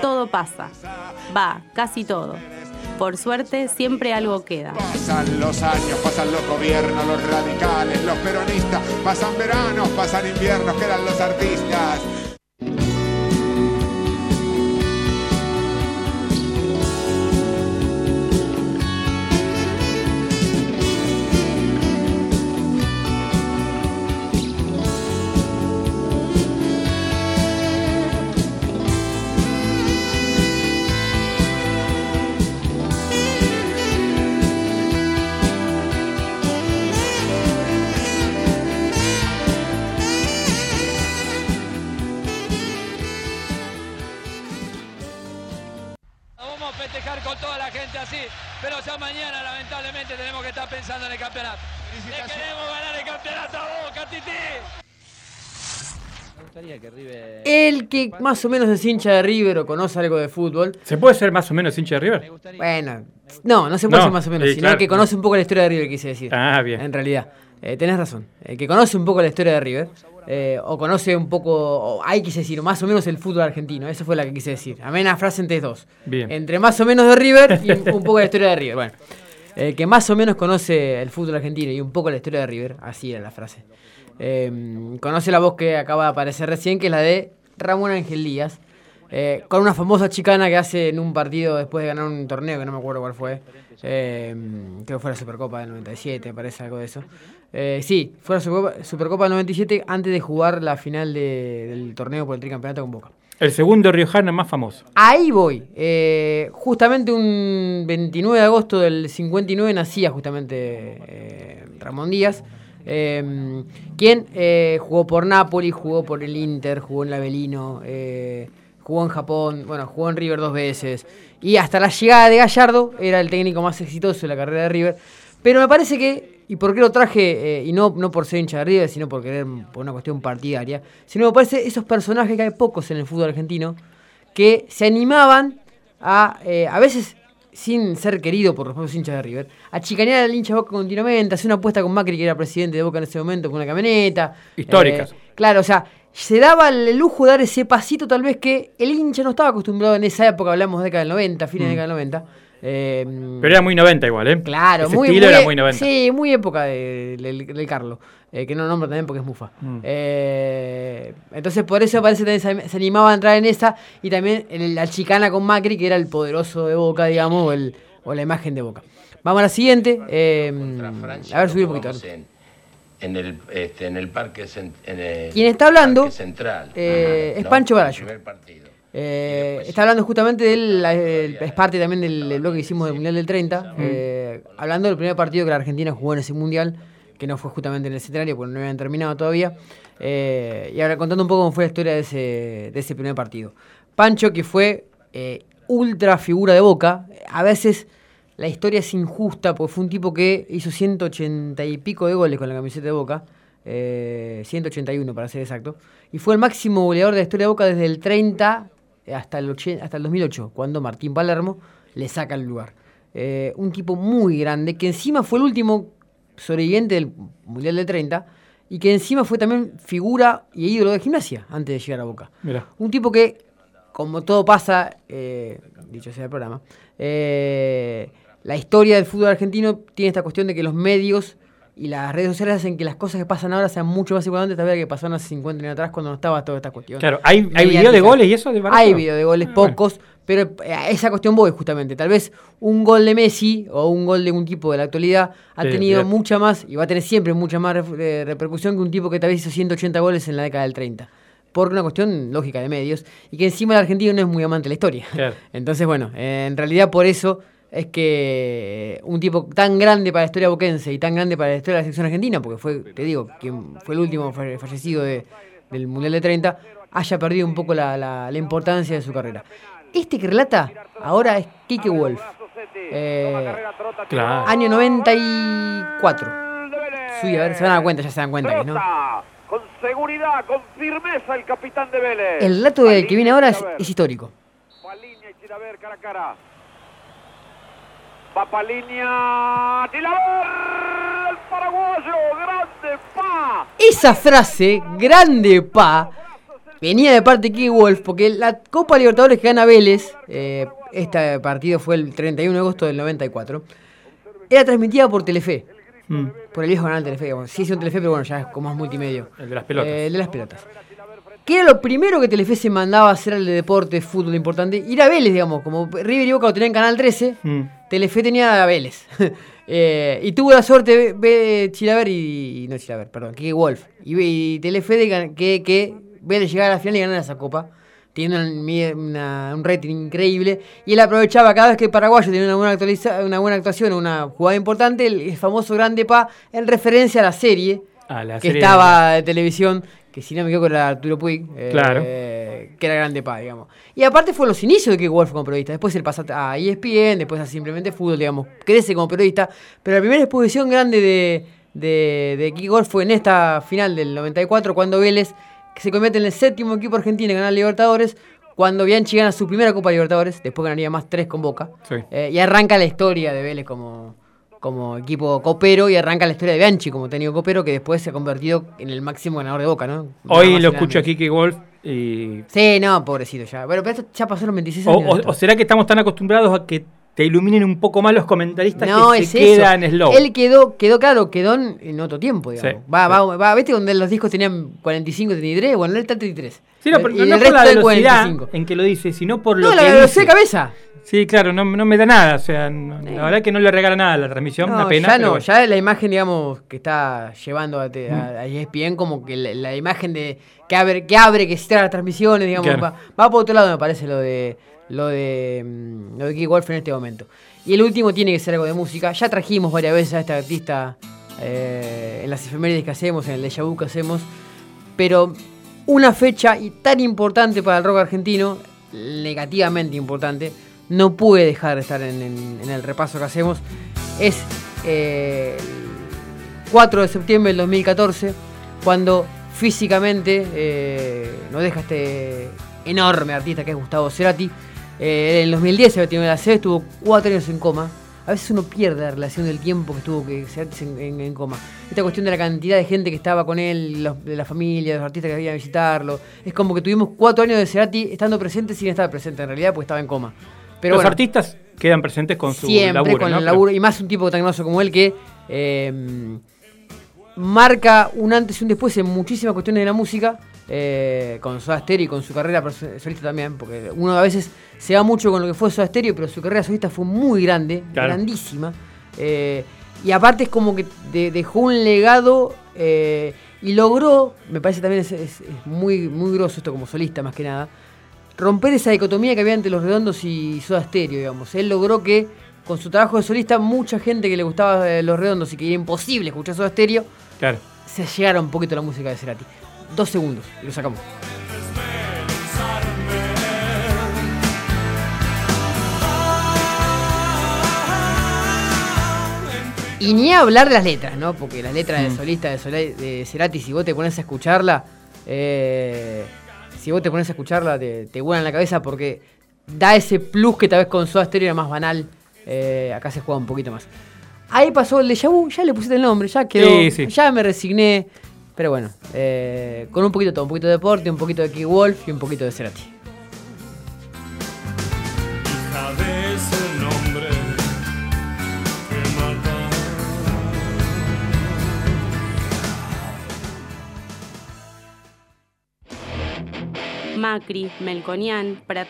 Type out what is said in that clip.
todo pasa. Va, casi todo. Por suerte, siempre algo queda. Pasan los años, pasan los gobiernos, los radicales, los peronistas, pasan veranos, pasan inviernos, quedan los artistas. Lamentablemente tenemos que estar pensando en el campeonato. Le queremos ganar el campeonato a Boca, Titi. Me gustaría que River. El que más o menos es hincha de River o conoce algo de fútbol. ¿Se puede ser más o menos hincha de River? Bueno, no, no se puede No, ser más o menos, sí, sino claro. que conoce un poco la historia de River, quise decir. Ah, bien. En realidad, Eh, tenés razón. El que conoce un poco la historia de River, eh, o conoce un poco, o hay quise decir, más o menos el fútbol argentino, esa fue la que quise decir. Amena frase entre dos. Bien. Entre más o menos de River y un poco de la historia de River. Bueno, el que más o menos conoce el fútbol argentino y un poco la historia de River, así era la frase. Eh, conoce la voz que acaba de aparecer recién, que es la de Ramón Ángel Díaz, eh, con una famosa chicana que hace en un partido después de ganar un torneo, que no me acuerdo cuál fue. Eh, creo que fue la Supercopa del 97, me parece algo de eso. Eh, sí, fue la Supercopa, Supercopa del 97 antes de jugar la final de- del torneo por el tricampeonato con Boca. El segundo riojano más famoso. Ahí voy. Eh, justamente un 29 de agosto del 59 nacía justamente eh, Ramón Díaz, eh, quien eh, jugó por Napoli, jugó por el Inter, jugó en la Avelino, eh, jugó en Japón, bueno, jugó en River dos veces. Y hasta la llegada de Gallardo era el técnico más exitoso de la carrera de River. Pero me parece que, y por qué lo traje, eh, y no, no por ser hincha de River, sino por querer, por una cuestión partidaria, sino me parece esos personajes que hay pocos en el fútbol argentino, que se animaban a, eh, a veces sin ser querido por los propios hinchas de River, a chicanear al hincha de Boca continuamente, hacer una apuesta con Macri, que era presidente de Boca en ese momento, con una camioneta. Históricas. Eh, claro, o sea, se daba el lujo de dar ese pasito tal vez que el hincha no estaba acostumbrado en esa época, hablamos de década del 90, fines de década del 90. Eh, Pero era muy 90 igual, ¿eh? Claro, Ese muy, estilo muy, era muy 90. Sí, muy época de- del, del Carlos, eh, que no nombro también porque es mufa. Mm. Eh, entonces por eso parece que se, animaba a entrar en esa y también en la chicana con Macri, que era el poderoso de Boca, digamos, o, el- o la imagen de Boca. Vamos a la siguiente. eh, a ver, subir un poquito. En, en el, este, en el parque en el Quien está hablando, central. eh, es ¿no? Pancho El Barallo. primer partido. Eh, está hablando justamente del. el- es parte también del, del bloque que hicimos del Mundial del 30. eh, hablando del primer partido que la Argentina jugó en ese Mundial, que no fue justamente en el escenario porque no habían terminado todavía. eh, y ahora contando un poco cómo fue la historia de ese, de ese primer partido. Pancho, que fue eh, ultra figura de boca, a veces. La historia es injusta porque fue un tipo que hizo 180 y pico de goles con la camiseta de Boca, eh, 181 para ser exacto, y fue el máximo goleador de la historia de Boca desde el 30 hasta el, 80 hasta el 2008, cuando Martín Palermo le saca el lugar. Eh, un tipo muy grande, que encima fue el último sobreviviente del Mundial del 30, y que encima fue también figura y ídolo de gimnasia antes de llegar a Boca. Mirá. Un tipo que, como todo pasa, eh, dicho sea el programa, eh, la historia del fútbol argentino tiene esta cuestión de que los medios y las redes sociales hacen que las cosas que pasan ahora sean mucho más importantes vez que pasaron hace 50 años atrás cuando no estaba toda esta cuestión. Claro, ¿hay, hay video de goles y eso de? Hay video de goles, Ah, bueno. pocos, pero eh, a esa cuestión voy justamente. Tal vez un gol de Messi o un gol de un tipo de la actualidad ha Sí, tenido mucha más y va a tener siempre mucha más eh, repercusión que un tipo que tal vez hizo 180 goles en la década del 30. Por una cuestión lógica de medios y que encima el argentino no es muy amante de la historia. Claro. Entonces, bueno, eh, en realidad por eso es que un tipo tan grande para la historia boquense y tan grande para la historia de la selección argentina, porque fue, te digo, quien fue el último falle- fallecido de- del Mundial de 30, haya perdido un poco la, la- la importancia de su carrera. Este que relata ahora es Kike Wolf. Eh, Claro. año 94. Sí, a ver, se van a dar cuenta, ya se dan cuenta que no. Con seguridad, con firmeza el capitán de Vélez. El relato del que viene ahora es, es histórico. Cara a cara. Va. Chilaver. El paraguayo. Grande. Pa. Esa frase, grande pa, venía de parte de Kiki Wolf, porque la Copa Libertadores que gana Vélez, eh, este partido fue el 31 de agosto del 94, era transmitida por Telefe. Mm. Por el viejo canal Telefe, digamos. Sí, es un Telefe, pero bueno, ya es como más multimedio. El de las pelotas. Eh, el de las pelotas. Que era lo primero que Telefe se mandaba a hacer al de deporte, fútbol importante. Ir a Vélez, digamos. Como River y Boca lo tenían en Canal 13, Mm. Telefe tenía a Vélez. Eh, y tuvo la suerte de ver Chilaver y, y- No Chilaver, perdón, Kike Wolf. Y, y Telefe de que, que Vélez llegara a la final y ganara esa copa. Tiene una- una- un rating increíble. Y él aprovechaba cada vez que el paraguayo tenía una buena, actualiza- una buena actuación, una jugada importante, el, el famoso Grande Pa, en referencia a la serie que serie estaba de televisión, que si no me equivoco era Arturo Puig, eh, Claro. que era Grande Pa, digamos. Y aparte fue los inicios de Kike Wolf como periodista, después él pasa a ESPN, después a simplemente fútbol, digamos, crece como periodista, pero la primera exposición grande de, de, de Kike Wolf fue en esta final del 94, cuando Vélez que se convierte en el séptimo equipo argentino en ganar Libertadores, cuando Bianchi gana su primera Copa Libertadores, después ganaría más tres con Boca, Sí. eh, y arranca la historia de Vélez como, como equipo copero y arranca la historia de Bianchi como técnico copero que después se ha convertido en el máximo ganador de Boca, ¿no? Hoy lo escucho a menos. Kike Wolf y... Sí, no, pobrecito ya. Bueno, pero esto ya pasaron 26 O, años. o- será que estamos tan acostumbrados a que te iluminen un poco más los comentaristas no, que es se eso. quedan slow? Él quedó, quedó claro, quedó en, en otro tiempo, digamos. Sí, va, sí. va, va, ¿viste donde los discos tenían 45, 33? Bueno, él está en 33. Sí, no, no, no por la velocidad 45. en que lo dice, sino por No, lo la que velocidad de cabeza. Sí, claro, no, no me da nada. O sea, no- la verdad que no le regala nada a la transmisión, No, una pena. ya no, bueno. ya la imagen, digamos, que está llevando a, a- a ESPN, como que la, la imagen de que abre, que abre, que cierra las transmisiones, digamos, Claro. va, va por otro lado, me parece, lo de lo de mm, lo de Kike Wolf en este momento. Y el último tiene que ser algo de música. Ya trajimos varias veces a este artista eh, en las efemérides que hacemos, en el déjà vu que hacemos, pero una fecha y tan importante para el rock argentino, negativamente importante, no puede dejar de estar en, el repaso que hacemos. Es eh, el 4 de septiembre del 2014, cuando físicamente eh, nos deja este enorme artista que es Gustavo Cerati. Eh, en el 2010 se tenido la sede, estuvo cuatro años en coma. A veces uno pierde la relación del tiempo que estuvo que en, en- en coma. Esta cuestión de la cantidad de gente que estaba con él, los- de la familia, de los artistas que habían a visitarlo. Es como que tuvimos cuatro años de Cerati estando presente sin estar presente en realidad, porque estaba en coma. Pero los bueno, artistas quedan presentes con su siempre laburo, con ¿no? el laburo y más un tipo tan grosso como él que eh, marca un antes y un después en muchísimas cuestiones de la música eh, con Soda Stereo y con su carrera solista también porque uno a veces se va mucho con lo que fue Soda Stereo pero su carrera solista fue muy grande Claro. grandísima eh, y aparte es como que de- dejó un legado eh, y logró me parece también es, es- es muy muy grosso esto como solista más que nada romper esa dicotomía que había entre los redondos y Soda Stereo, digamos. Él logró que con su trabajo de solista mucha gente que le gustaba los redondos y que era imposible escuchar Soda Stereo, Claro. se llegara un poquito a la música de Cerati. Dos segundos y lo sacamos. Y ni hablar de las letras, ¿no? Porque las letras de solista de, de Cerati, si vos te pones a escucharla, eh, si vos te pones a escucharla, te, te vuelan la cabeza porque da ese plus que tal vez con Soda Stereo era más banal. Eh, acá se juega un poquito más. Ahí pasó el déjà vu, ya le pusiste el nombre, ya quedó, Sí, sí. ya me resigné. Pero bueno, eh, con un poquito de todo, un poquito de deporte, un poquito de Key Wolf y un poquito de Cerati. Macri, Melconian, Prat